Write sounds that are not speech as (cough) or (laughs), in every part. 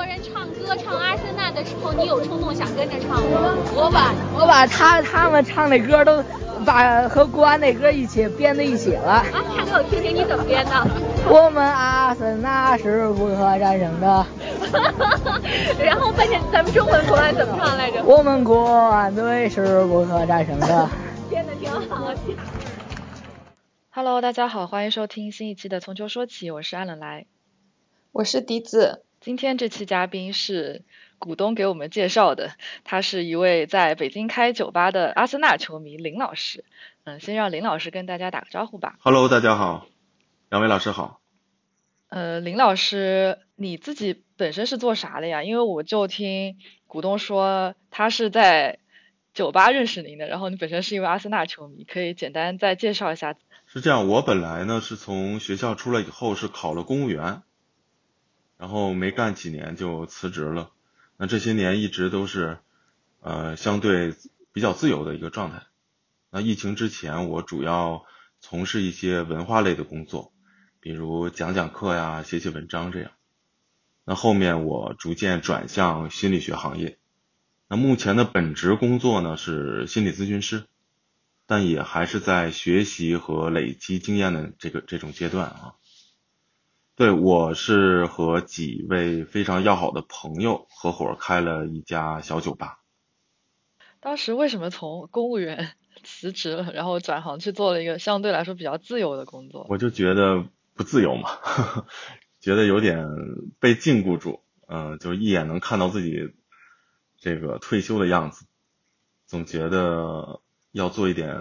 国人唱歌唱阿森纳的时候，你有冲动想跟着唱吗？我把我把他他们唱的歌都把和国安的歌一起编在一起了。啊，唱给我听听，你怎么编的？我们阿森纳是不可战胜的。(laughs) 然后半天咱们中文国安怎么唱来着？我们国安队是不可战胜的。编的挺好。Hello，大家好，欢迎收听新一期的《从球说起》，我是安冷来，我是笛子。今天这期嘉宾是股东给我们介绍的，他是一位在北京开酒吧的阿森纳球迷林老师。嗯，先让林老师跟大家打个招呼吧。Hello，大家好，两位老师好。呃，林老师，你自己本身是做啥的呀？因为我就听股东说他是在酒吧认识您的，然后你本身是一位阿森纳球迷，可以简单再介绍一下。是这样，我本来呢是从学校出来以后是考了公务员，然后没干几年就辞职了。那这些年一直都是呃相对比较自由的一个状态。那疫情之前，我主要从事一些文化类的工作，比如讲讲课呀、写写文章这样。那后面我逐渐转向心理学行业。那目前的本职工作呢是心理咨询师。但也还是在学习和累积经验的这个这种阶段啊。对我是和几位非常要好的朋友合伙开了一家小酒吧。当时为什么从公务员 (laughs) 辞职了，然后转行去做了一个相对来说比较自由的工作？我就觉得不自由嘛，(laughs) 觉得有点被禁锢住，嗯，就一眼能看到自己这个退休的样子，总觉得。要做一点，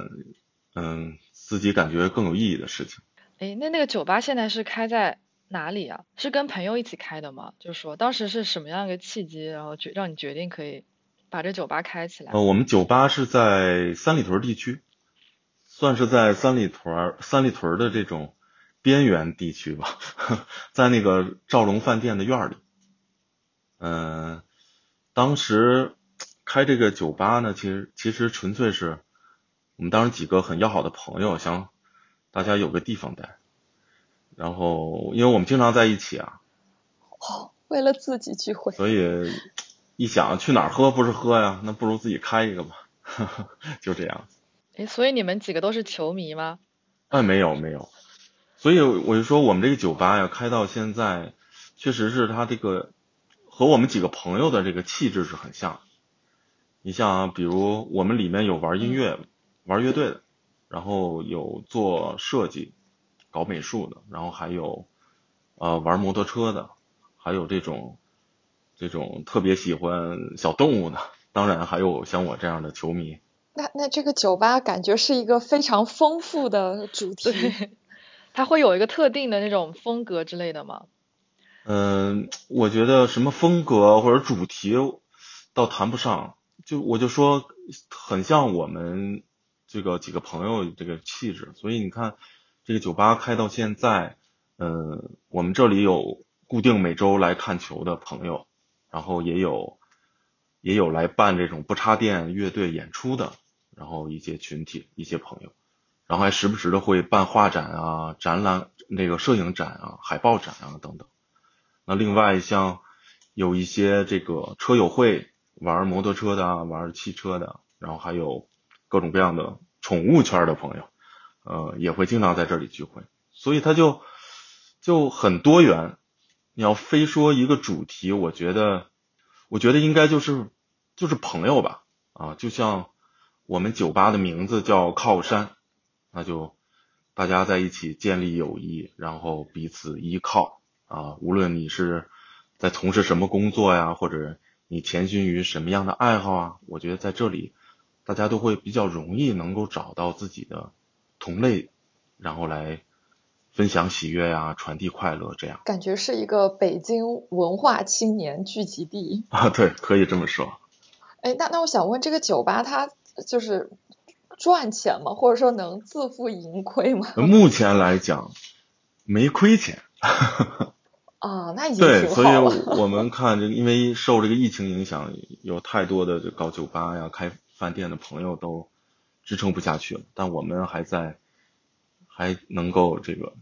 嗯，自己感觉更有意义的事情。哎，那那个酒吧现在是开在哪里啊？是跟朋友一起开的吗？就说当时是什么样一个契机，然后决让你决定可以把这酒吧开起来？呃，我们酒吧是在三里屯地区，算是在三里屯三里屯的这种边缘地区吧，(laughs) 在那个兆龙饭店的院里。嗯，当时开这个酒吧呢，其实其实纯粹是。我们当时几个很要好的朋友，想大家有个地方待，然后因为我们经常在一起啊，哦，为了自己聚会，所以一想去哪儿喝不是喝呀，那不如自己开一个吧，(laughs) 就这样。哎，所以你们几个都是球迷吗？哎，没有没有，所以我就说我们这个酒吧呀，开到现在，确实是它这个和我们几个朋友的这个气质是很像。你像啊，比如我们里面有玩音乐。玩乐队的，然后有做设计、搞美术的，然后还有呃玩摩托车的，还有这种这种特别喜欢小动物的，当然还有像我这样的球迷。那那这个酒吧感觉是一个非常丰富的主题，它会有一个特定的那种风格之类的吗？嗯，我觉得什么风格或者主题倒谈不上，就我就说很像我们。这个几个朋友这个气质，所以你看，这个酒吧开到现在，嗯，我们这里有固定每周来看球的朋友，然后也有也有来办这种不插电乐队演出的，然后一些群体一些朋友，然后还时不时的会办画展啊、展览那个摄影展啊、海报展啊等等。那另外像有一些这个车友会，玩摩托车的、玩汽车的，然后还有。各种各样的宠物圈的朋友，呃，也会经常在这里聚会，所以它就就很多元。你要非说一个主题，我觉得，我觉得应该就是就是朋友吧，啊，就像我们酒吧的名字叫靠山，那就大家在一起建立友谊，然后彼此依靠啊。无论你是在从事什么工作呀，或者你潜心于什么样的爱好啊，我觉得在这里。大家都会比较容易能够找到自己的同类，然后来分享喜悦呀，传递快乐，这样感觉是一个北京文化青年聚集地啊，对，可以这么说。(laughs) 哎，那那我想问，这个酒吧它就是赚钱吗？或者说能自负盈亏吗？目前来讲没亏钱。(laughs) 啊，那已经对，所以我们看这个，因为受这个疫情影响，有太多的搞酒吧呀开。饭店的朋友都支撑不下去了，但我们还在，还能够这个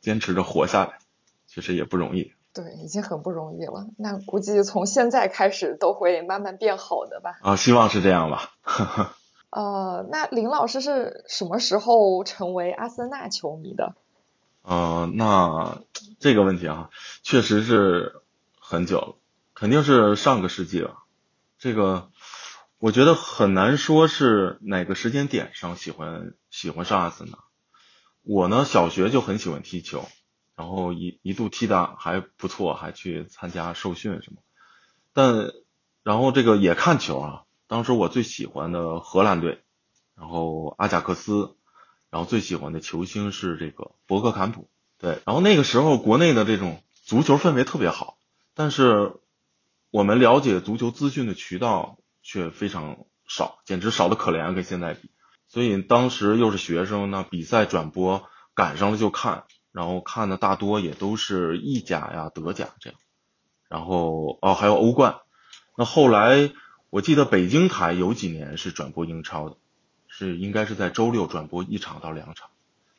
坚持着活下来，其实也不容易。对，已经很不容易了。那估计从现在开始都会慢慢变好的吧？啊，希望是这样吧。(laughs) 呃，那林老师是什么时候成为阿森纳球迷的？呃，那这个问题啊，确实是很久了，肯定是上个世纪了。这个我觉得很难说是哪个时间点上喜欢喜欢上阿森纳。我呢，小学就很喜欢踢球，然后一一度踢的还不错，还去参加受训什么。但然后这个也看球啊，当时我最喜欢的荷兰队，然后阿贾克斯。然后最喜欢的球星是这个博格坎普，对。然后那个时候国内的这种足球氛围特别好，但是我们了解足球资讯的渠道却非常少，简直少的可怜，跟现在比。所以当时又是学生，那比赛转播赶上了就看，然后看的大多也都是意甲呀、德甲这样。然后哦，还有欧冠。那后来我记得北京台有几年是转播英超的。是应该是在周六转播一场到两场，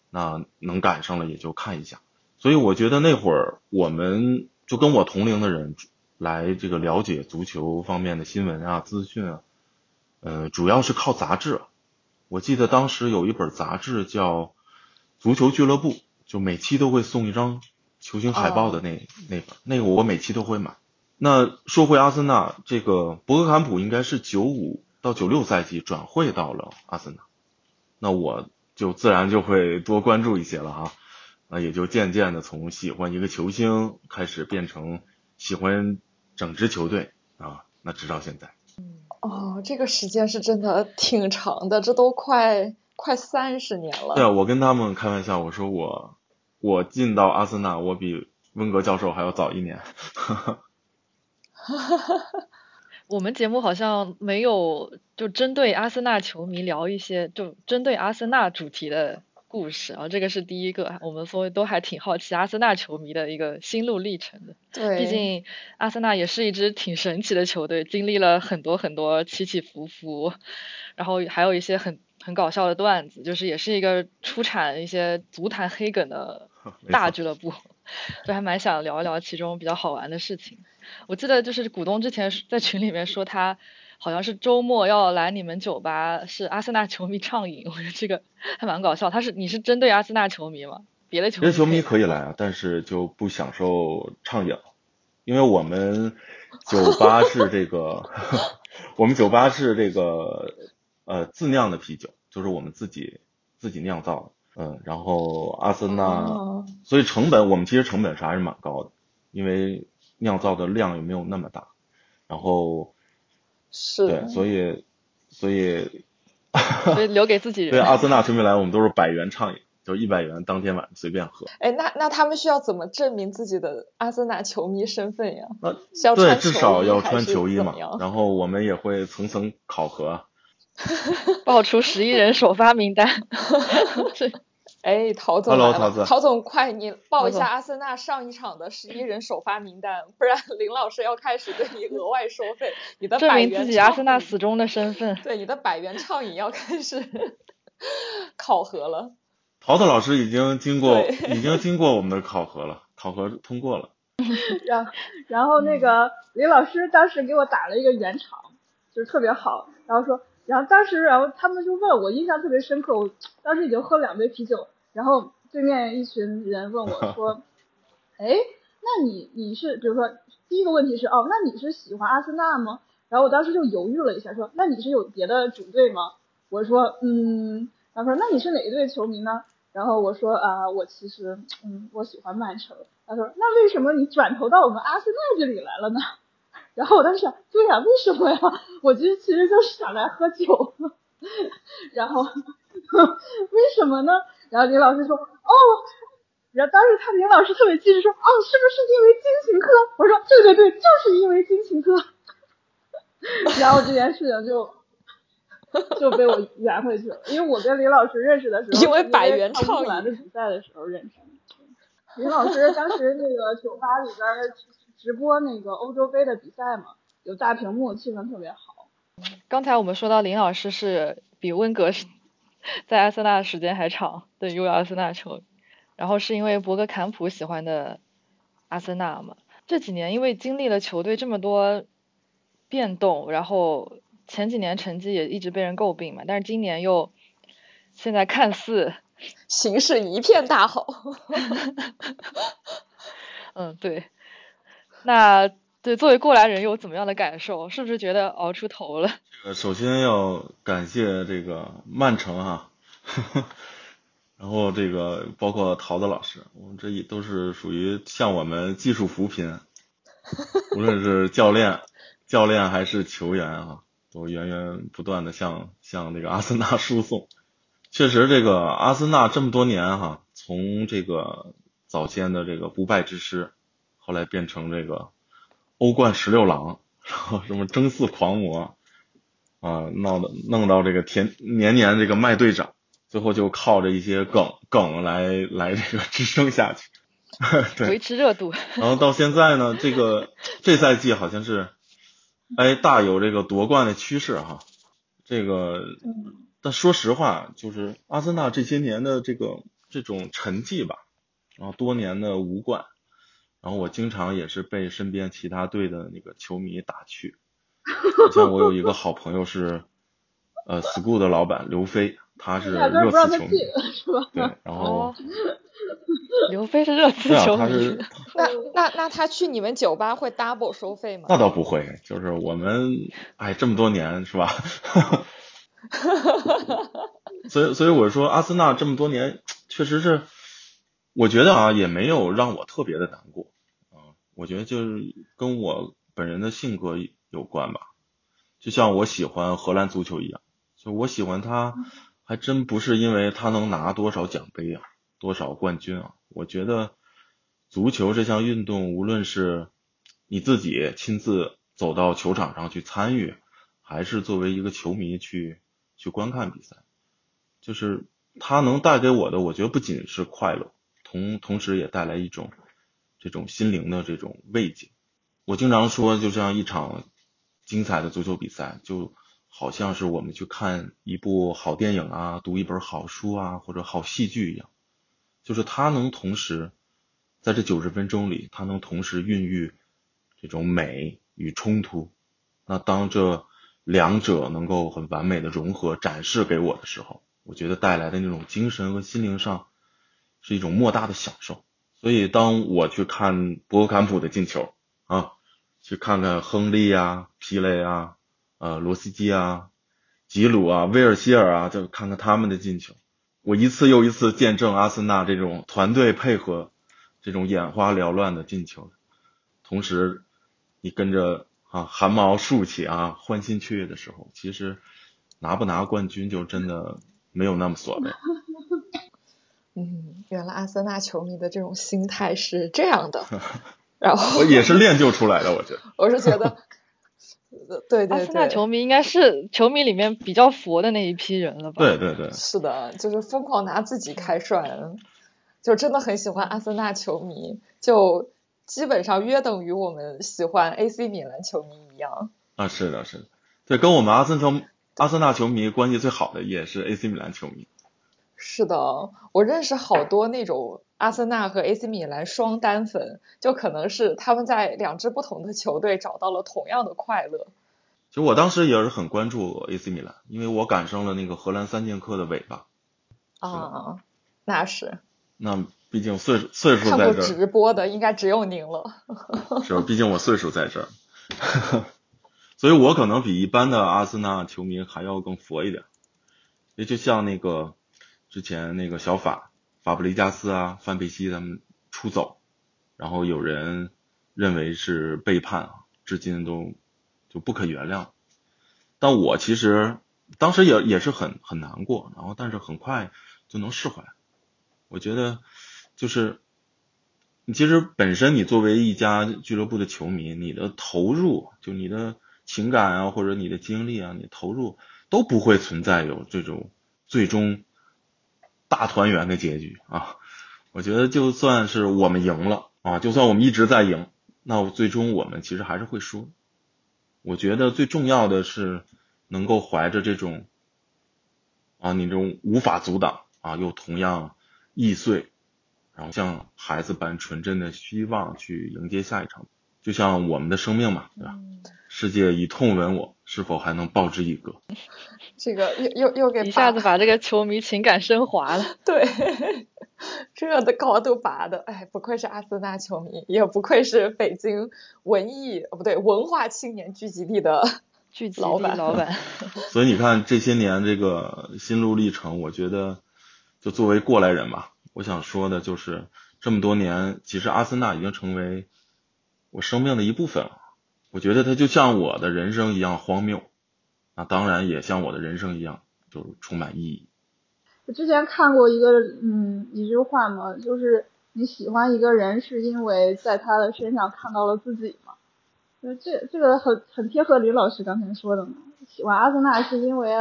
那能赶上了也就看一下。所以我觉得那会儿我们就跟我同龄的人来这个了解足球方面的新闻啊、资讯啊，呃，主要是靠杂志。我记得当时有一本杂志叫《足球俱乐部》，就每期都会送一张球星海报的那那本，那个我每期都会买。那说回阿森纳，这个博格坎普应该是九五。到九六赛季转会到了阿森纳，那我就自然就会多关注一些了哈，那也就渐渐的从喜欢一个球星开始变成喜欢整支球队啊，那直到现在。哦，这个时间是真的挺长的，这都快快三十年了。对啊，我跟他们开玩笑，我说我我进到阿森纳，我比温格教授还要早一年。哈哈。哈哈哈。我们节目好像没有就针对阿森纳球迷聊一些就针对阿森纳主题的故事啊，这个是第一个，我们所以都还挺好奇阿森纳球迷的一个心路历程的。对。毕竟阿森纳也是一支挺神奇的球队，经历了很多很多起起伏伏，然后还有一些很很搞笑的段子，就是也是一个出产一些足坛黑梗的 (laughs) 大俱乐部，就还蛮想聊一聊其中比较好玩的事情。我记得就是股东之前在群里面说他好像是周末要来你们酒吧，是阿森纳球迷畅饮，我觉得这个还蛮搞笑。他是你是针对阿森纳球迷吗？别的球迷？别的球迷可以来啊，但是就不享受畅饮，因为我们酒吧是这个，(laughs) 我们酒吧是这个呃自酿的啤酒，就是我们自己自己酿造的，嗯，然后阿森纳，所以成本我们其实成本是还是蛮高的，因为。酿造的量也没有那么大，然后是对，所以所以所 (laughs) 以留给自己人。对阿森纳球迷来，我们都是百元畅饮，就一百元当天晚上随便喝。哎，那那他们需要怎么证明自己的阿森纳球迷身份呀？那对，至少要穿球衣嘛。然后我们也会层层考核，(laughs) 爆出十一人首发名单。(laughs) 哎，陶总，Hello，！陶总，快你 (laughs) 报一下阿森纳上一场的十一人首发名单，不然 (laughs) 林老师要开始对你额外收费。你的证明自己阿森纳死忠的身份。对，你的百元畅饮要开始 (laughs) 考核了。陶陶老师已经经过，已经经过我们的考核了，考核通过了。然然后那个林老师当时给我打了一个圆场，就是特别好，然后说。然后当时，然后他们就问我，印象特别深刻。我当时已经喝两杯啤酒，然后对面一群人问我说：(laughs) “哎，那你你是，比如说第一个问题是，哦，那你是喜欢阿森纳吗？”然后我当时就犹豫了一下，说：“那你是有别的主队吗？”我说：“嗯。”他说：“那你是哪一队球迷呢？”然后我说：“啊，我其实，嗯，我喜欢曼城。”他说：“那为什么你转投到我们阿森纳这里来了呢？”然后我当时想，对呀，为什么呀？我其实其实就是想来喝酒。然后为什么呢？然后林老师说，哦，然后当时他林老师特别机智说，哦，是不是因为金琴科？我说，对对对，就是因为金琴科。然后这件事情就就被我圆回去了，因为我跟林老师认识的时候，因为百元畅饮的比赛的时候认识。林老师当时那个酒吧里边。直播那个欧洲杯的比赛嘛，有大屏幕，气氛特别好。刚才我们说到林老师是比温格 (laughs) 在阿森纳时间还长对，因为阿森纳球，然后是因为博格坎普喜欢的阿森纳嘛。这几年因为经历了球队这么多变动，然后前几年成绩也一直被人诟病嘛，但是今年又现在看似形势一片大好。(laughs) 嗯，对。那对作为过来人有怎么样的感受？是不是觉得熬出头了？(laughs) 这个首先要感谢这个曼城哈，(laughs) 然后这个包括桃子老师，我们这也都是属于向我们技术扶贫，无论是教练、教练还是球员啊，都源源不断的向向这个阿森纳输送。确实，这个阿森纳这么多年哈，从这个早先的这个不败之师，后来变成这个欧冠十六郎，然后什么争四狂魔。啊，闹的弄到这个田年年这个麦队长，最后就靠着一些梗梗来来这个支撑下去，(laughs) 对，维持热度。然后到现在呢，这个这赛季好像是，哎，大有这个夺冠的趋势哈。这个，但说实话，就是阿森纳这些年的这个这种沉寂吧，然后多年的无冠，然后我经常也是被身边其他队的那个球迷打趣。(laughs) 像我有一个好朋友是，呃，school 的老板刘飞，他是热刺球迷，对，然后刘飞是热刺球迷，那那那他去你们酒吧会 double 收费吗？那倒不会，就是我们哎这么多年是吧？(laughs) 所以所以我说阿森纳这么多年确实是，我觉得啊也没有让我特别的难过啊，我觉得就是跟我本人的性格。有关吧，就像我喜欢荷兰足球一样，就我喜欢他，还真不是因为他能拿多少奖杯啊，多少冠军啊。我觉得足球这项运动，无论是你自己亲自走到球场上去参与，还是作为一个球迷去去观看比赛，就是他能带给我的，我觉得不仅是快乐，同同时也带来一种这种心灵的这种慰藉。我经常说，就像一场。精彩的足球比赛就好像是我们去看一部好电影啊，读一本好书啊，或者好戏剧一样，就是它能同时在这九十分钟里，它能同时孕育这种美与冲突。那当这两者能够很完美的融合展示给我的时候，我觉得带来的那种精神和心灵上是一种莫大的享受。所以当我去看博格坎普的进球啊。去看看亨利啊、皮雷啊、呃罗斯基啊、吉鲁啊、威尔希尔啊，就看看他们的进球。我一次又一次见证阿森纳这种团队配合、这种眼花缭乱的进球，同时你跟着啊汗毛竖起啊欢欣雀跃的时候，其实拿不拿冠军就真的没有那么所谓。嗯，原来阿森纳球迷的这种心态是这样的。(laughs) 然后我也是练就出来的，我觉得。我是觉得，(laughs) 对对对。阿森纳球迷应该是球迷里面比较佛的那一批人了吧？对对对。是的，就是疯狂拿自己开涮，就真的很喜欢阿森纳球迷，就基本上约等于我们喜欢 AC 米兰球迷一样。啊，是的，是的，对，跟我们阿森球阿森纳球迷关系最好的也是 AC 米兰球迷。是的，我认识好多那种。阿森纳和 AC 米兰双单粉，就可能是他们在两支不同的球队找到了同样的快乐。其实我当时也是很关注 AC 米兰，因为我赶上了那个荷兰三剑客的尾巴。啊，那是。那毕竟岁数岁数在这。看过直播的应该只有您了。是，毕竟我岁数在这儿，(laughs) 所以我可能比一般的阿森纳球迷还要更佛一点。也就像那个之前那个小法。法布雷加斯啊，范佩西他们出走，然后有人认为是背叛啊，至今都就不可原谅。但我其实当时也也是很很难过，然后但是很快就能释怀。我觉得就是你其实本身你作为一家俱乐部的球迷，你的投入就你的情感啊，或者你的精力啊，你投入都不会存在有这种最终。大团圆的结局啊！我觉得就算是我们赢了啊，就算我们一直在赢，那最终我们其实还是会输。我觉得最重要的是能够怀着这种啊，你这种无法阻挡啊，又同样易碎，然后像孩子般纯真的希望去迎接下一场，就像我们的生命嘛，对吧？世界以痛吻我，是否还能报之以歌？(laughs) 这个又又又给一下子把这个球迷情感升华了。对，(laughs) 这的高度拔的，哎，不愧是阿森纳球迷，也不愧是北京文艺哦不对文化青年聚集地的 (laughs) 聚集老板老板。所以你看这些年这个心路历程，我觉得就作为过来人吧，我想说的就是这么多年，其实阿森纳已经成为我生命的一部分了。我觉得它就像我的人生一样荒谬，那当然也像我的人生一样，就是充满意义。我之前看过一个嗯一句话嘛，就是你喜欢一个人是因为在他的身上看到了自己嘛。就这这个很很贴合李老师刚才说的嘛，喜欢阿森纳是因为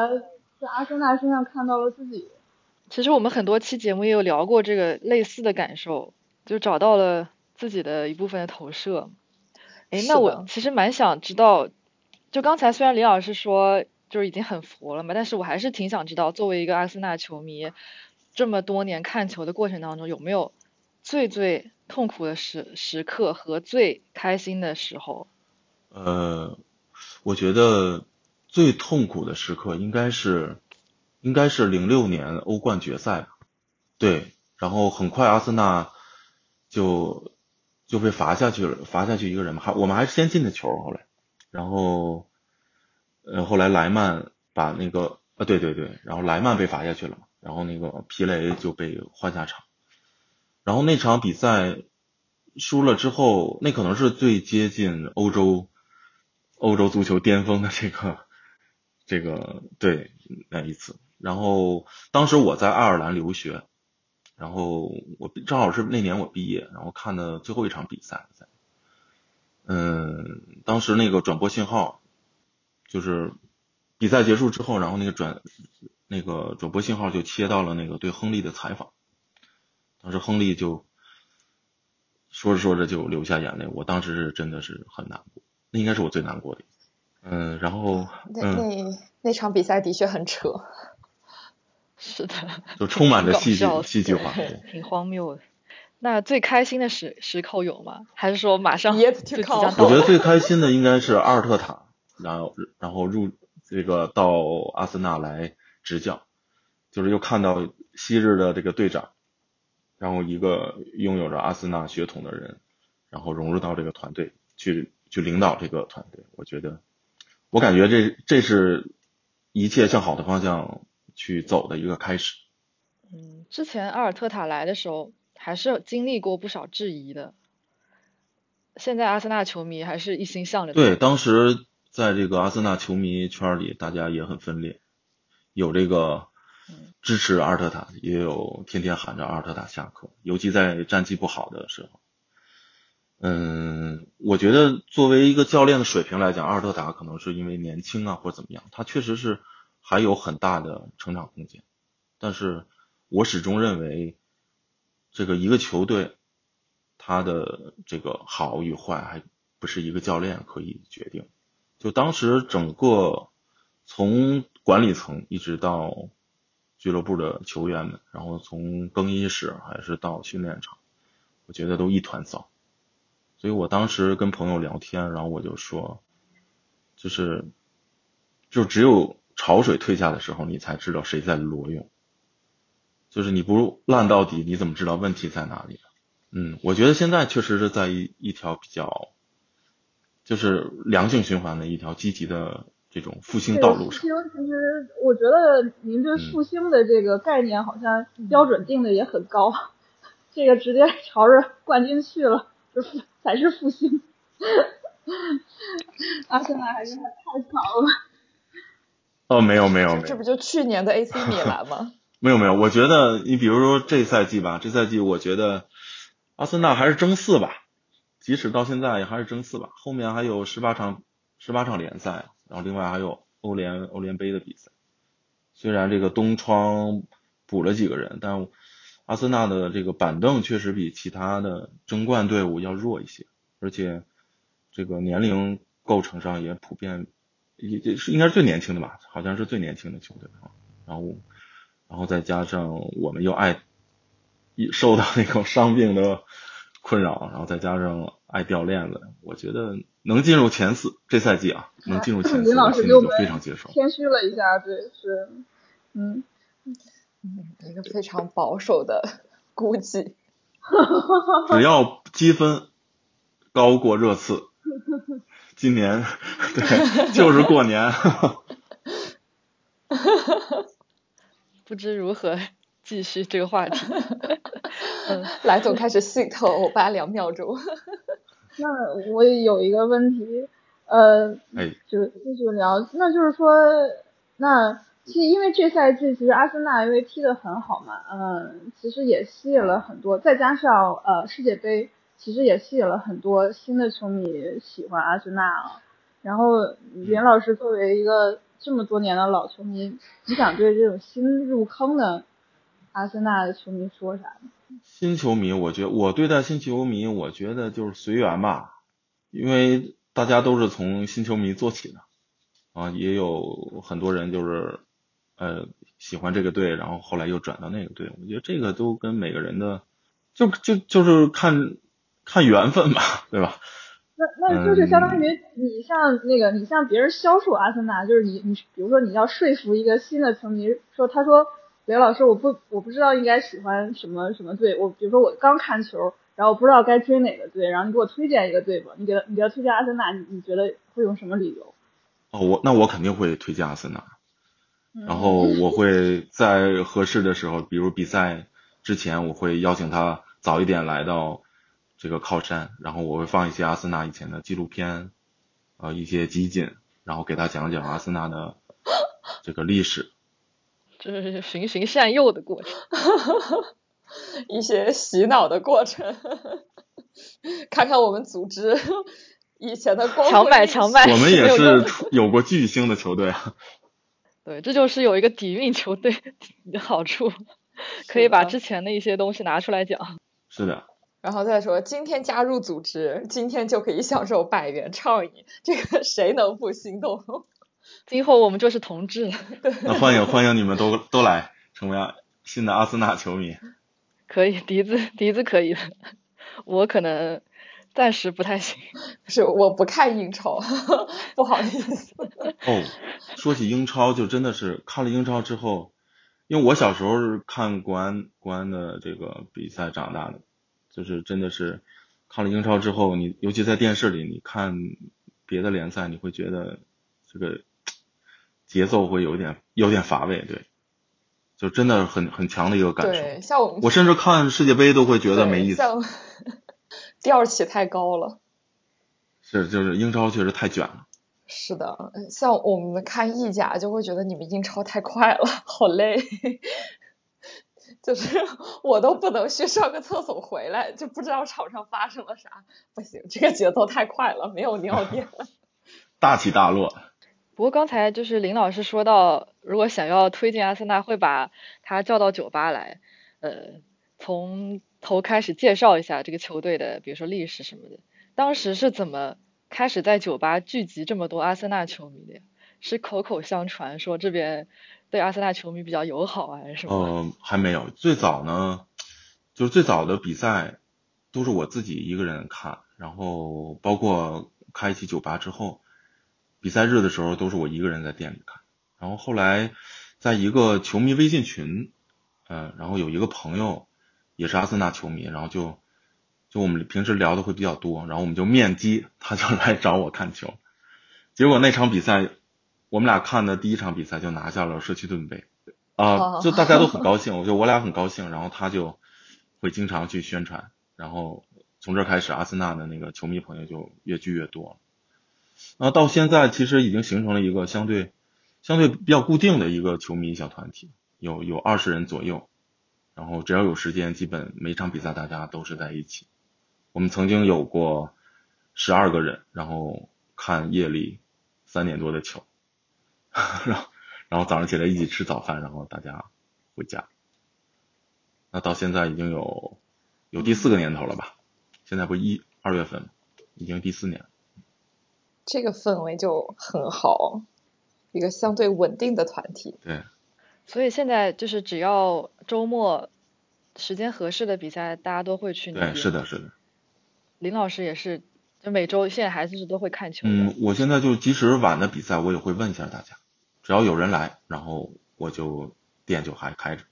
在阿森纳身上看到了自己。其实我们很多期节目也有聊过这个类似的感受，就找到了自己的一部分的投射。哎，那我其实蛮想知道，就刚才虽然李老师说就是已经很佛了嘛，但是我还是挺想知道，作为一个阿森纳球迷，这么多年看球的过程当中，有没有最最痛苦的时时刻和最开心的时候？呃，我觉得最痛苦的时刻应该是，应该是零六年欧冠决赛吧。对，然后很快阿森纳就就被罚下去了，罚下去一个人嘛，还我们还是先进的球，后来，然后，呃，后来莱曼把那个，呃，对对对，然后莱曼被罚下去了嘛，然后那个皮雷就被换下场，然后那场比赛输了之后，那可能是最接近欧洲欧洲足球巅峰的这个这个对那一次。然后当时我在爱尔兰留学，然后我正好是那年我毕业，然后看的最后一场比赛。嗯，当时那个转播信号就是比赛结束之后，然后那个转那个转播信号就切到了那个对亨利的采访。当时亨利就说着说着就流下眼泪，我当时是真的是很难过，那应该是我最难过的一次。嗯，然后那嗯，那那场比赛的确很扯。是的，就充满着戏剧戏剧化。挺荒谬的。那最开心的时时刻有吗？还是说马上 Yet 就 to 即将到？我觉得最开心的应该是阿尔特塔，然后然后入这个到阿森纳来执教，就是又看到昔日的这个队长，然后一个拥有着阿森纳血统的人，然后融入到这个团队去去领导这个团队，我觉得我感觉这这是一切向好的方向去走的一个开始。嗯，之前阿尔特塔来的时候，还是经历过不少质疑的。现在阿森纳球迷还是一心向着他对，当时在这个阿森纳球迷圈里，大家也很分裂，有这个支持阿尔特塔，也有天天喊着阿尔特塔下课，尤其在战绩不好的时候。嗯，我觉得作为一个教练的水平来讲，阿尔特塔可能是因为年轻啊或者怎么样，他确实是还有很大的成长空间。但是我始终认为，这个一个球队他的这个好与坏，还不是一个教练可以决定。就当时整个从管理层一直到俱乐部的球员们，然后从更衣室还是到训练场，我觉得都一团糟。所以我当时跟朋友聊天，然后我就说，就是，就只有潮水退下的时候，你才知道谁在裸泳。就是你不烂到底，你怎么知道问题在哪里？嗯，我觉得现在确实是在一一条比较，就是良性循环的一条积极的这种复兴道路上。个复兴，其实我觉得您对复兴的这个概念好像标准定的也很高，(laughs) 这个直接朝着冠军去了，就是才是复兴。阿森纳还是太早了。哦，没有没有没有这不就去年的 AC 米兰吗？(laughs) 没有没有，我觉得你比如说这赛季吧，这赛季我觉得阿森纳还是争四吧，即使到现在也还是争四吧。后面还有十八场十八场联赛，然后另外还有欧联欧联杯的比赛。虽然这个东窗补了几个人，但阿森纳的这个板凳确实比其他的争冠队伍要弱一些，而且这个年龄构成上也普遍也也是应该是最年轻的吧，好像是最年轻的球队啊。然后然后再加上我们又爱一受到那种伤病的困扰，然后再加上爱掉链子，我觉得能进入前四，这赛季啊，能进入前四，林老师心里就非常接受。谦虚了一下，对，是，嗯，嗯，一个非常保守的估计。只要积分高过热刺，(laughs) 今年对就是过年。(laughs) 不知如何继续这个话题。(laughs) 嗯，来总开始心疼欧巴两秒钟。那我也有一个问题，呃，哎，就继续聊，那就是说，那其实因为这赛季其实阿森纳因为踢得很好嘛，嗯，其实也吸引了很多，再加上呃世界杯，其实也吸引了很多新的球迷喜欢阿森纳啊。然后林老师作为一个这么多年的老球迷，你想对这种新入坑的阿森纳的球迷说啥呢？新球迷，我觉我对待新球迷，我觉得就是随缘吧，因为大家都是从新球迷做起的，啊，也有很多人就是呃喜欢这个队，然后后来又转到那个队，我觉得这个都跟每个人的就就就是看看缘分吧，对吧？那那就是相当于你像那个你向别人销售阿森纳，就是你你比如说你要说服一个新的球迷说，他说雷老师我不我不知道应该喜欢什么什么队，我比如说我刚看球，然后我不知道该追哪个队，然后你给我推荐一个队吧，你给他你给他推荐阿森纳，你你觉得会用什么理由？哦，我那我肯定会推荐阿森纳，然后我会在合适的时候，比如比赛之前，我会邀请他早一点来到这个靠山，然后我会放一些阿森纳以前的纪录片，呃，一些集锦，然后给他讲讲阿森纳的这个历史。这是循循善诱的过程。(laughs) 一些洗脑的过程，(laughs) 看看我们组织以前的光强买强卖我们也是有过巨星的球队啊。(laughs) 对，这就是有一个底蕴球队的好处，可以把之前的一些东西拿出来讲。是的，然后再说，今天加入组织，今天就可以享受百元畅饮，这个谁能不心动？(laughs) 今后我们就是同志了，那欢迎欢迎你们都都来成为新的阿森纳球迷。可以，笛子笛子可以的，我可能暂时不太行。(laughs) 是我不看英超，(laughs) 不好意思。哦，说起英超，就真的是看了英超之后，因为我小时候是看国安国安的这个比赛长大的，就是真的是看了英超之后，你尤其在电视里，你看别的联赛，你会觉得这个节奏会有点有点乏味，对，就真的很很强的一个感受。对，像我们我甚至看世界杯都会觉得没意思，(laughs) 调起太高了。是就是英超确实太卷了。是的，像我们看意甲就会觉得你们英超太快了，好累。就是 (laughs) 我都不能去上个厕所回来，就不知道场上发生了啥。不行，这个节奏太快了，没有尿 (laughs) 点。(laughs) 大起大落，不过刚才就是林老师说到，如果想要推荐阿森纳，会把他叫到酒吧来，呃，从头开始介绍一下这个球队的，比如说历史什么的。当时是怎么开始在酒吧聚集这么多阿森纳球迷的呀？是口口相传说这边对阿森纳球迷比较友好，还是什么？呃，还没有。最早呢，就是最早的比赛都是我自己一个人看，然后包括开启酒吧之后，比赛日的时候都是我一个人在店里看。然后后来在一个球迷微信群，嗯、然后有一个朋友也是阿森纳球迷，然后就就我们平时聊的会比较多，然后我们就面基，他就来找我看球。结果那场比赛，我们俩看的第一场比赛就拿下了社区盾杯。啊、哦就大家都很高兴，(laughs) 我觉得我俩很高兴，然后他就会经常去宣传，然后从这儿开始，阿森纳的那个球迷朋友就越聚越多了。然后到现在，其实已经形成了一个相对相对比较固定的一个球迷小团体，有有二十人左右，然后只要有时间，基本每场比赛大家都是在一起。我们曾经有过十二个人，然后看夜里三点多的球，(laughs) 然后然后早上起来一起吃早饭，然后大家回家。那到现在已经有有第四个年头了吧？现在不一二月份吗，已经第四年。这个氛围就很好，一个相对稳定的团体。对，所以现在就是只要周末时间合适的比赛，大家都会去。对，是的，是的。林老师也是，就每周现在还是都会看球的。嗯，我现在就即使晚的比赛，我也会问一下大家，只要有人来，然后我就店就还开着。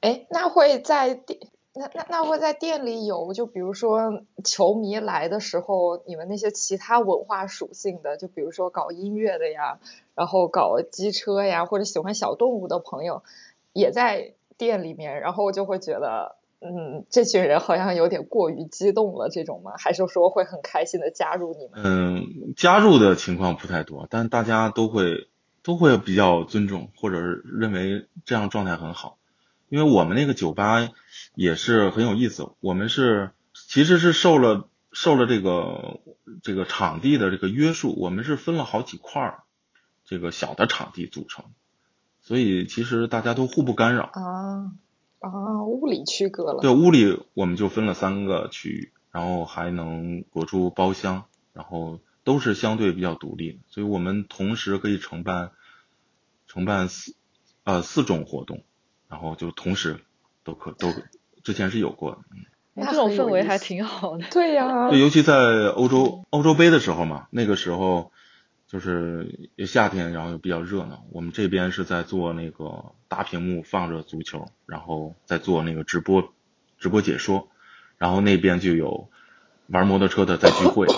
哎，那会在店，那那那会在店里有，就比如说球迷来的时候，你们那些其他文化属性的，就比如说搞音乐的呀，然后搞机车呀，或者喜欢小动物的朋友，也在店里面，然后就会觉得，嗯，这群人好像有点过于激动了，这种吗？还是说会很开心的加入你们？嗯，加入的情况不太多，但大家都会都会比较尊重，或者是认为这样状态很好。因为我们那个酒吧也是很有意思，我们是其实是受了受了这个这个场地的这个约束，我们是分了好几块儿这个小的场地组成，所以其实大家都互不干扰。啊啊，物理区隔了。对，屋里我们就分了三个区域，然后还能隔出包厢，然后都是相对比较独立的，所以我们同时可以承办承办四呃四种活动。然后就同时都可都之前是有过的，嗯，这种氛围还挺好的。对呀，对，尤其在欧洲欧洲杯的时候嘛，那个时候就是夏天，然后又比较热闹。我们这边是在做那个大屏幕放着足球，然后在做那个直播直播解说，然后那边就有玩摩托车的在聚会，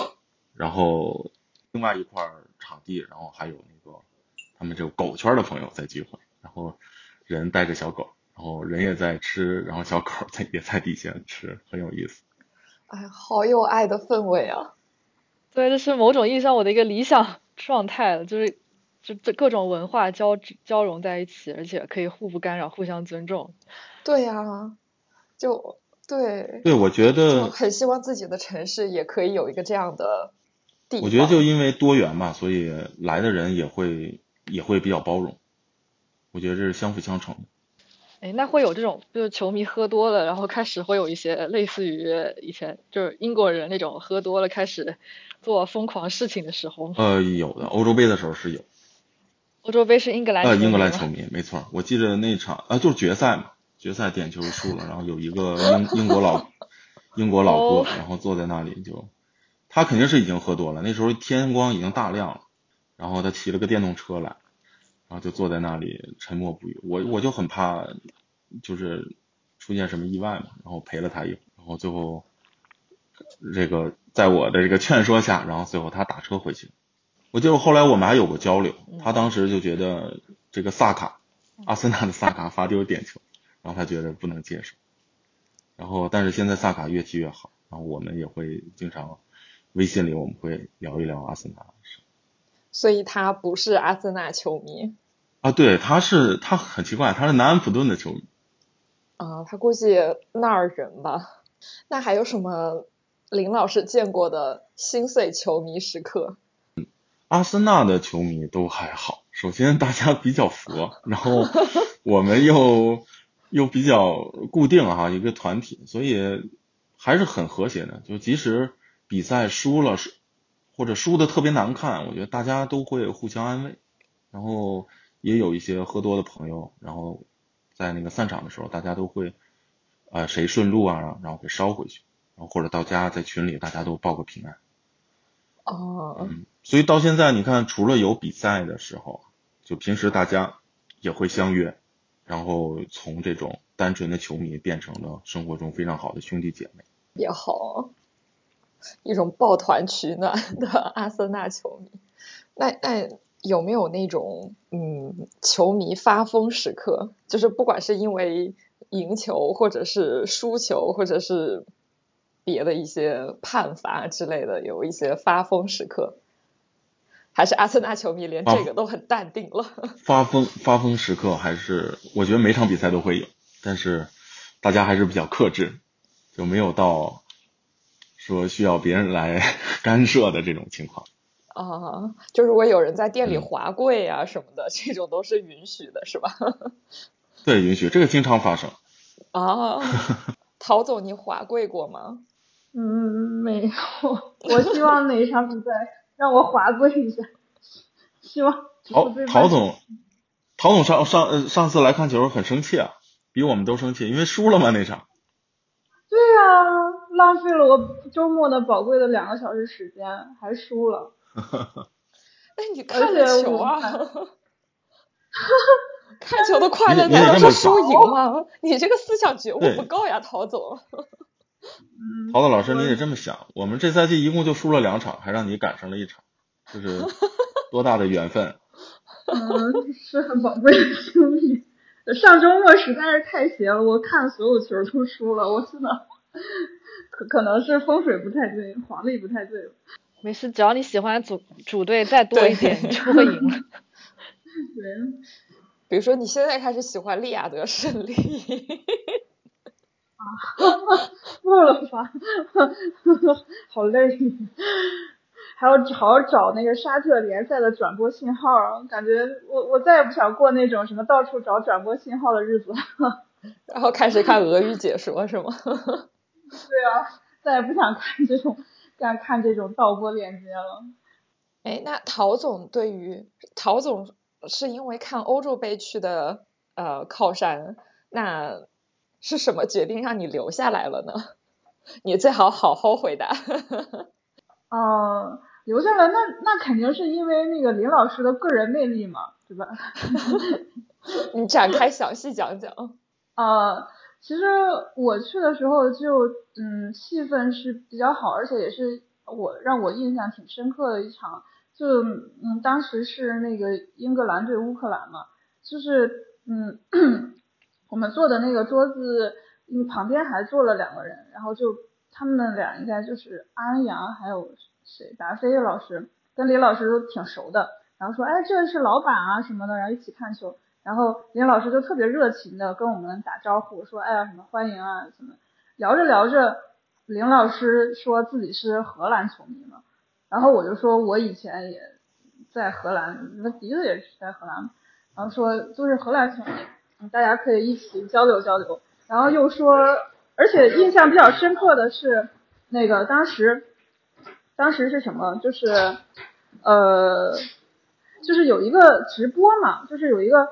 然后另外一块场地，然后还有那个他们这个狗圈的朋友在聚会，然后。人带着小狗，然后人也在吃，然后小狗在也在底下吃，很有意思。哎，好有爱的氛围啊！对，这是某种意义上我的一个理想状态了，就是就这各种文化交交融在一起，而且可以互不干扰，互相尊重。对呀，就对。对，我觉得很希望自己的城市也可以有一个这样的地方。我觉得就因为多元嘛，所以来的人也会也会比较包容。我觉得这是相辅相成的。哎，那会有这种，就是球迷喝多了，然后开始会有一些类似于以前就是英国人那种喝多了开始做疯狂事情的时候。呃，有的，欧洲杯的时候是有。欧洲杯是英格兰。呃，英格兰球迷，没错。我记得那场啊，就是决赛嘛，决赛点球输了，然后有一个英英国老英国老哥，然后坐在那里就，他肯定是已经喝多了，那时候天光已经大亮了，然后他骑了个电动车来。然后就坐在那里沉默不语，我我就很怕，就是出现什么意外嘛。然后陪了他一会儿，然后最后这个在我的这个劝说下，然后最后他打车回去。我记得后来我们还有过交流，他当时就觉得这个萨卡，阿森纳的萨卡罚丢点球，然后他觉得不能接受。然后但是现在萨卡越踢越好，然后我们也会经常微信里我们会聊一聊阿森纳的事。所以他不是阿森纳球迷啊，对，他是他很奇怪，他是南安普顿的球迷啊，他估计那儿人吧。那还有什么林老师见过的心碎球迷时刻？阿森纳的球迷都还好，首先大家比较佛，(laughs) 然后我们又又比较固定哈一个团体，所以还是很和谐的。就即使比赛输了是。或者输的特别难看，我觉得大家都会互相安慰，然后也有一些喝多的朋友，然后在那个散场的时候，大家都会，呃，谁顺路啊，然后给捎回去，然后或者到家在群里大家都报个平安。哦。嗯，所以到现在你看，除了有比赛的时候，就平时大家也会相约，然后从这种单纯的球迷变成了生活中非常好的兄弟姐妹。也好。一种抱团取暖的 (laughs) 阿森纳球迷，那那有没有那种嗯球迷发疯时刻？就是不管是因为赢球，或者是输球，或者是别的一些判罚之类的，有一些发疯时刻，还是阿森纳球迷连这个都很淡定了？(laughs) 发疯发疯时刻还是我觉得每场比赛都会有，但是大家还是比较克制，就没有到。说需要别人来 (laughs) 干涉的这种情况啊，就如果有人在店里滑跪啊什么的，这种都是允许的，是吧？(laughs) 对，允许，这个经常发生。啊，(laughs) 陶总，你滑跪过吗？嗯，没有。我希望哪一场比赛让我滑跪一下。希望。陶陶总，陶总上上上次来看球很生气啊，比我们都生气，因为输了嘛那场。对呀、浪费了我周末的宝贵的两个小时时间，还输了。那 (laughs) 你看球啊看？(laughs) 看球的快乐难道是输赢吗？(laughs) 你这个思想觉悟不够呀，陶总。嗯，陶子老师，你我得这么想，我们这赛季一共就输了两场，还让你赶上了一场，这是多大的缘分！嗯，是很宝贵的经历。上周末实在是太邪了，我看所有球都输了，我真的可可能是风水不太对，黄历不太对。没事，只要你喜欢主主队再多一点，你就会赢了。(laughs) 对，比如说你现在开始喜欢利亚德胜利，啊 (laughs) 不了吧，(laughs) 好累。还要好好找那个沙特联赛的转播信号，感觉我我再也不想过那种什么到处找转播信号的日子了。(laughs) 然后开始看俄语解说是吗？(laughs) 对啊，再也不想看这种干看这种倒播链接了。哎，那陶总对于陶总是因为看欧洲杯去的呃靠山，那是什么决定让你留下来了呢？(laughs) 你最好好好回答。哦、留下来那那肯定是因为那个林老师的个人魅力嘛，对吧？(laughs) 你展开详细讲讲。呃，其实我去的时候就嗯气氛是比较好，而且也是我让我印象挺深刻的一场。就嗯当时是那个英格兰对乌克兰嘛，就是嗯 (coughs) 我们坐的那个桌子，嗯旁边还坐了两个人，然后就他们俩应该就是安阳还有谁达飞老师跟李老师都挺熟的，然后说哎这是老板啊什么的，然后一起看球。然后林老师就特别热情的跟我们打招呼，说哎呀什么欢迎啊什么。聊着聊着，林老师说自己是荷兰球迷嘛，然后我就说我以前也在荷兰，那笛子也是在荷兰，然后说都是荷兰球迷，大家可以一起交流交流。然后又说，而且印象比较深刻的是那个当时，当时是什么？就是呃，就是有一个直播嘛，就是有一个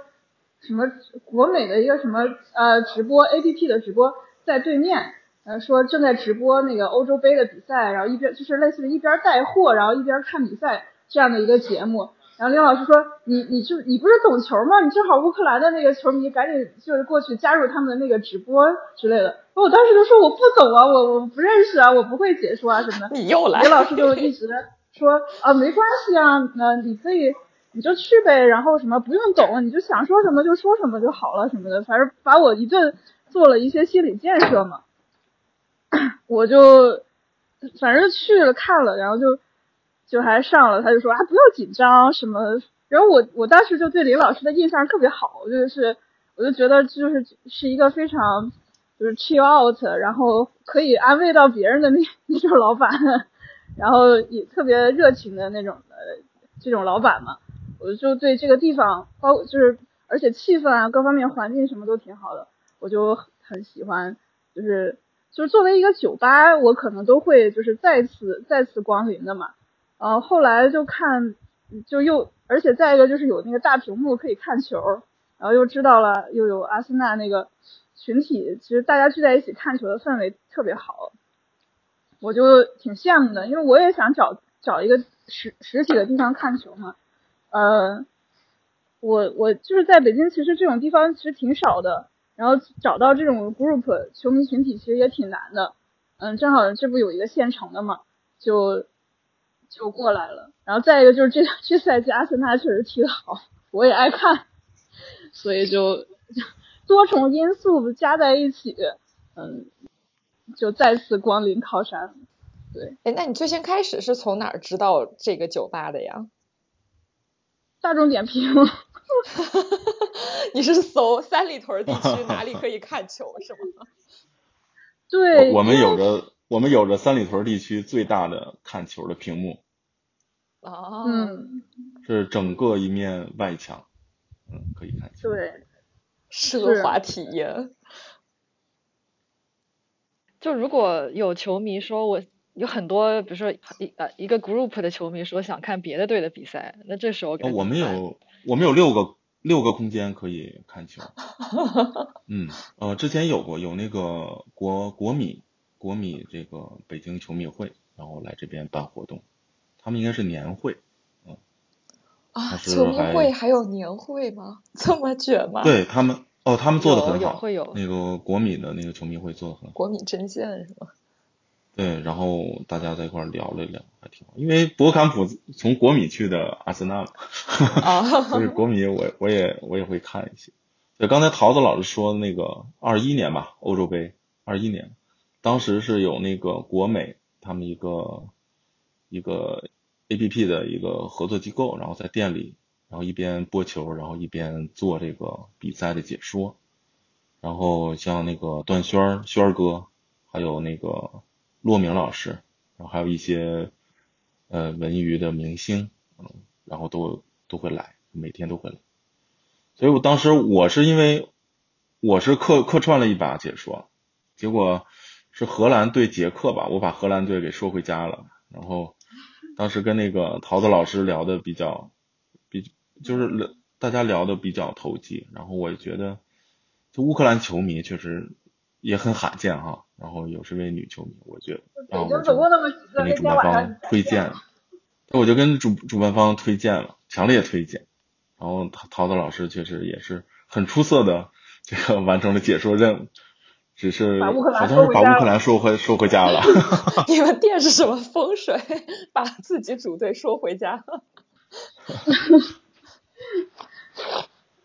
什么国美的一个什么呃直播 A P P 的直播在对面，呃说正在直播那个欧洲杯的比赛，然后一边就是类似于一边带货，然后一边看比赛这样的一个节目。然后林老师说：“你你就你不是懂球吗？你正好乌克兰的那个球迷，赶紧就是过去加入他们的那个直播之类的。”我当时就说：“我不懂啊，我我不认识啊，我不会解说啊什么的。”你又来林老师就一直说啊，没关系啊，那你可以你就去呗，然后什么不用懂，你就想说什么就说什么就好了什么的，反正把我一顿做了一些心理建设嘛。(coughs) 我就反正去了看了，然后就就还上了，他就说啊不要紧张什么，然后我我当时就对林老师的印象特别好，就是我就觉得就是是一个非常就是 chill out，然后可以安慰到别人的那那种老板，然后也特别热情的那种的这种老板嘛，我就对这个地方包就是而且气氛啊各方面环境什么都挺好的，我就很喜欢，就是就是作为一个酒吧，我可能都会就是再次再次光临的嘛。呃，后来就看，就又，而且再一个就是有那个大屏幕可以看球，然后又知道了又有阿森纳那个群体，其实大家聚在一起看球的氛围特别好，我就挺羡慕的，因为我也想找找一个实实体的地方看球嘛。呃，我我就是在北京，其实这种地方其实挺少的，然后找到这种 group 球迷群体其实也挺难的。嗯，正好这不有一个现成的嘛，就。就过来了，然后再一个就是这这赛季阿森纳确实踢得好，我也爱看，所以就多重因素加在一起，嗯，就再次光临靠山。对，哎，那你最先开始是从哪儿知道这个酒吧的呀？大众点评。你是搜三里屯地区 (laughs) 哪里可以看球是吗？对，我们有着我们有着三里屯地区最大的看球的屏幕。哦，嗯，是整个一面外墙，嗯，可以看球。对，奢华体验。就如果有球迷说我有很多，比如说一呃一个 group 的球迷说想看别的队的比赛，那这时候我们有我们有六个六个空间可以看球。(laughs) 嗯，呃，之前有过有那个国国米国米这个北京球迷会，然后来这边办活动，他们应该是年会。啊，还是球迷会还有年会吗？(laughs) 这么卷吗？，对他们哦，他们做的很好，有会有那个国米的那个球迷会做的很好。国米针线是吗？对，然后大家在一块儿聊了一聊，还挺好。因为博坎普从国米去的阿森纳嘛，啊，(laughs) 所以国米我我也我也会看一些。对，刚才桃子老师说那个二一年吧，欧洲杯二一年，当时是有那个国美他们一个一个 A P P 的一个合作机构，然后在店里，然后一边播球，然后一边做这个比赛的解说。然后像那个段轩轩哥，还有那个骆明老师，然后还有一些呃文娱的明星，嗯，然后都都会来，每天都会来。所以我当时我是因为我是客客串了一把解说，结果是荷兰对捷克吧，我把荷兰队给说回家了。然后当时跟那个桃子老师聊的比较比就是大家聊的比较投机，然后我也觉得就乌克兰球迷确实也很罕见哈，然后有是位女球迷，我觉得，然后我就跟那主办方上推荐了，我就跟主主办方推荐了，强烈推荐。然后陶陶子老师确实也是很出色的这个完成了解说任务，只是把乌克兰好像是把乌克收回收回收回家了。(laughs) 你们店是什么风水？把自己主队收回家？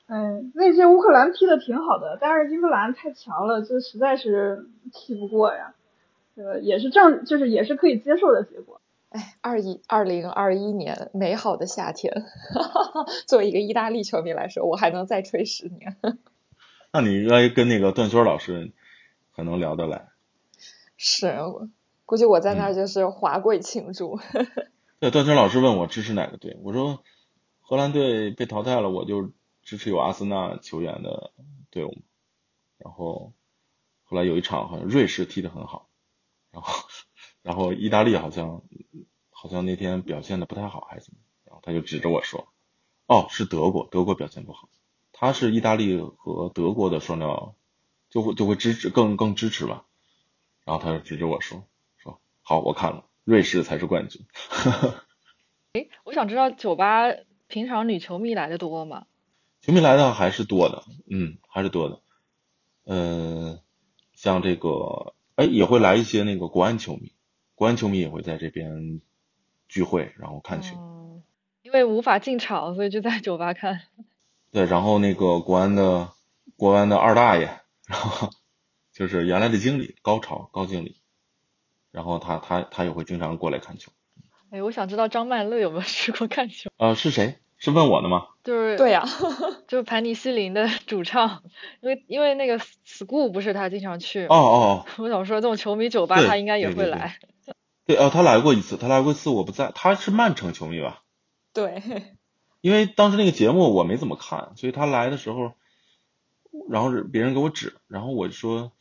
哎，那届乌克兰踢的挺好的，但是英格兰太强了，就实在是踢不过呀。呃，也是正，就是也是可以接受的结果。哎，二一二零二一年美好的夏天，(laughs) 作为一个意大利球迷来说，我还能再吹十年。那你应该跟那个段娟老师很能聊得来。是，我估计我在那儿嗯就是华贵庆祝。(laughs) 对，段轩老师问我支持哪个队，我说荷兰队被淘汰了，我就支持有阿森纳球员的队伍。然后后来有一场好像瑞士踢得很好，然后然后意大利好像好像那天表现的不太好还是怎么，然后他就指着我说，哦是德国，德国表现不好，他是意大利和德国的双料，就会就会支持更更支持吧。然后他就指着我说说好，我看了，瑞士才是冠军。(laughs) 哎我想知道酒吧平常女球迷来的多吗？球迷来的还是多的，嗯，还是多的。呃，像这个，哎，也会来一些那个国安球迷，国安球迷也会在这边聚会，然后看球。嗯，因为无法进场，所以就在酒吧看。(laughs) 对，然后那个国安的国安的二大爷，然后就是原来的经理高潮高经理，然后他他他也会经常过来看球。哎，我想知道张曼乐有没有去过看球？呃，是谁？是问我的吗？就是对呀、就是盘尼西林的主唱，因为因为那个 school 不是他经常去哦哦哦，我想说这种球迷酒吧他应该也会来。对，呃，他来过一次，他来过一次，我不在，他是曼城球迷吧？对，因为当时那个节目我没怎么看，所以他来的时候，然后是别人给我指，然后我就说，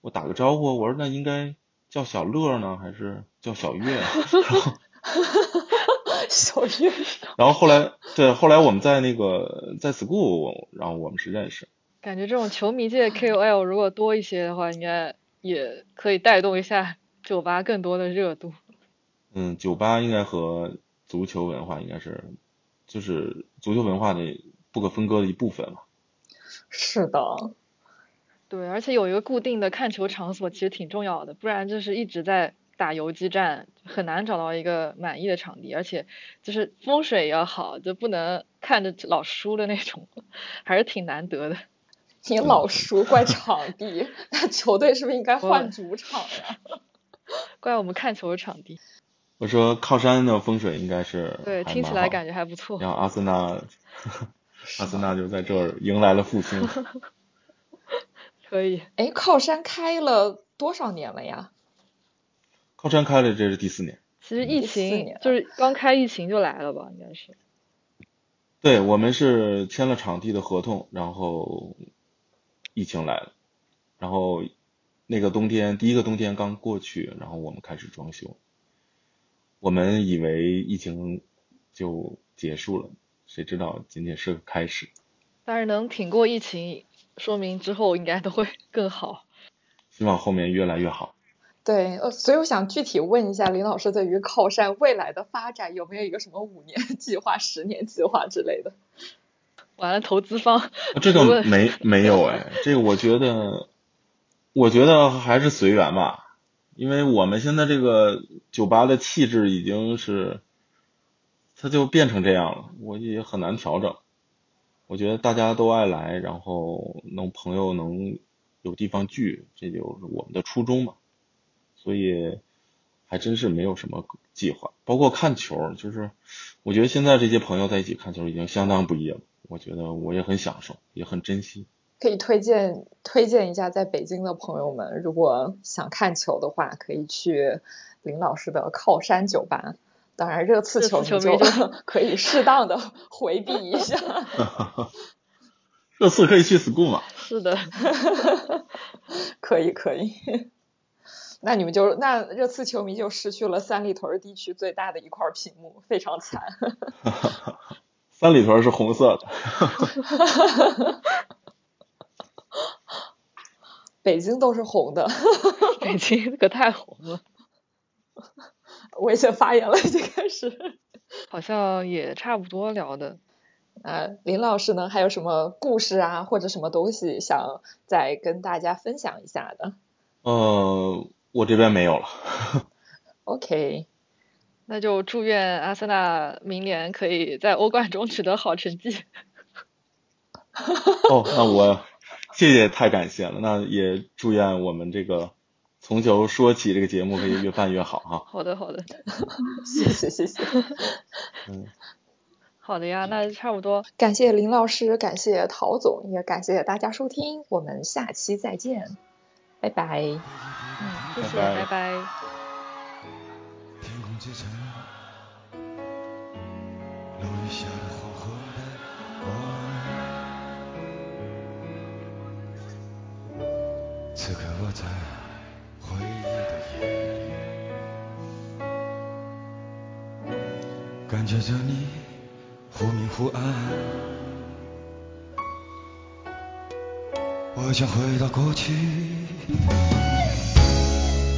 我打个招呼，我说那应该叫小乐呢，还是叫小月？然 (laughs) 后小月，然后后来对，后来我们在那个在 school，然后我们是认识。感觉这种球迷界 KOL 如果多一些的话，应该也可以带动一下酒吧更多的热度。嗯，酒吧应该和足球文化应该是，就是足球文化的不可分割的一部分嘛。是的，对，而且有一个固定的看球场所其实挺重要的，不然就是一直在打游击战，很难找到一个满意的场地，而且就是风水也要好，就不能看着老输的那种，还是挺难得的。你老输怪场地，那球队是不是应该 (laughs) 换主场呀？怪我们看球的场地，我说靠山的风水应该是对，听起来感觉还不错。然后阿森纳，(laughs) 阿森纳就在这儿迎来了复兴。(laughs) 可以，哎，靠山开了多少年了呀？靠山开了，这是第四年。其实疫情就是刚开疫情就来了吧，应该是。对我们是签了场地的合同，然后疫情来了，然后那个冬天第一个冬天刚过去，然后我们开始装修。我们以为疫情就结束了，谁知道仅仅是个开始。但是能挺过疫情，说明之后应该都会 (laughs) 更好。希望后面越来越好。对，呃，所以我想具体问一下林老师，对于靠山未来的发展有没有一个什么五年 (laughs) 计划、十年计划之类的？完了，投资方这个 (laughs) 没没有哎，这个我觉得，我觉得还是随缘吧，因为我们现在这个酒吧的气质已经是，它就变成这样了，我也很难调整。我觉得大家都爱来，然后能朋友能有地方聚，这就是我们的初衷嘛。所以还真是没有什么计划，包括看球，就是我觉得现在这些朋友在一起看球已经相当不易了。我觉得我也很享受，也很珍惜。可以推荐推荐一下，在北京的朋友们，如果想看球的话，可以去林老师的靠山酒吧。当然，热刺球迷就 (laughs) 可以适当的 (laughs) 回避一下。(laughs) 热刺可以去 school 吗？是的，可以可以。那你们就那热刺球迷就失去了三里屯地区最大的一块屏幕，非常惨。三里屯是红色的。北京都是红的。北京可太红了。危险发言了，已经开始。好像也差不多聊的。呃，林老师呢，还有什么故事啊，或者什么东西想再跟大家分享一下的？呃，我这边没有了。OK，(laughs) 那就祝愿阿森纳明年可以在欧冠中取得好成绩。哦，那我谢谢，太感谢了。那也祝愿我们这个。从头说起，这个节目可以越办越好哈。(laughs) 好的，好的，(laughs) 谢谢，谢谢。嗯，好的呀，那差不多。感谢林老师，感谢陶总，也感谢大家收听，我们下期再见，拜拜。嗯，谢谢，拜拜。此刻我在。接着你忽明忽暗。我想回到过去，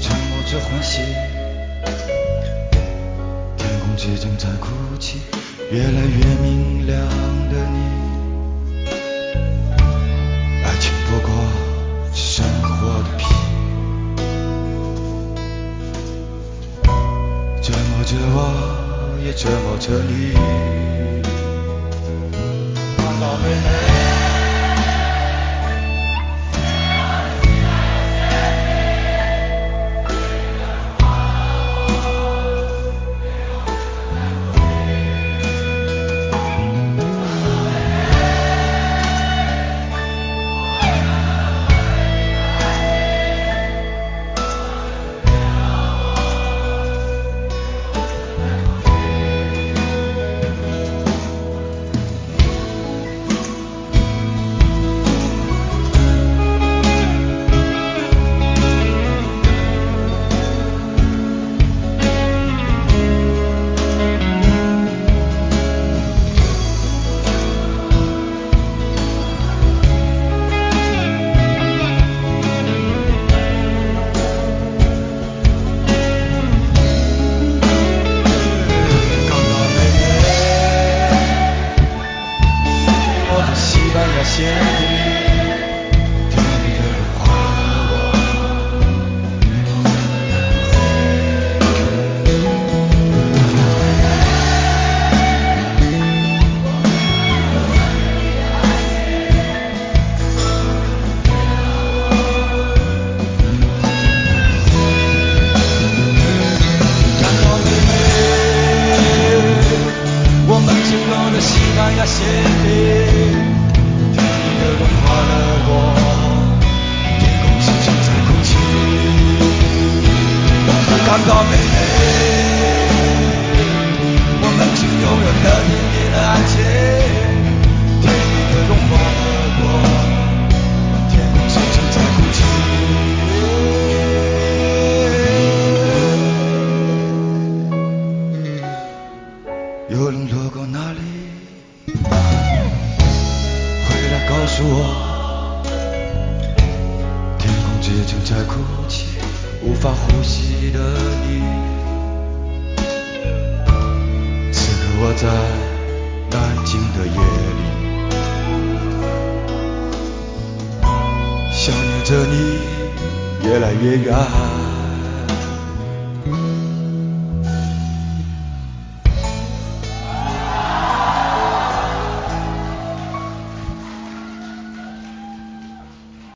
沉默着欢喜。天空之中在哭泣，越来越明亮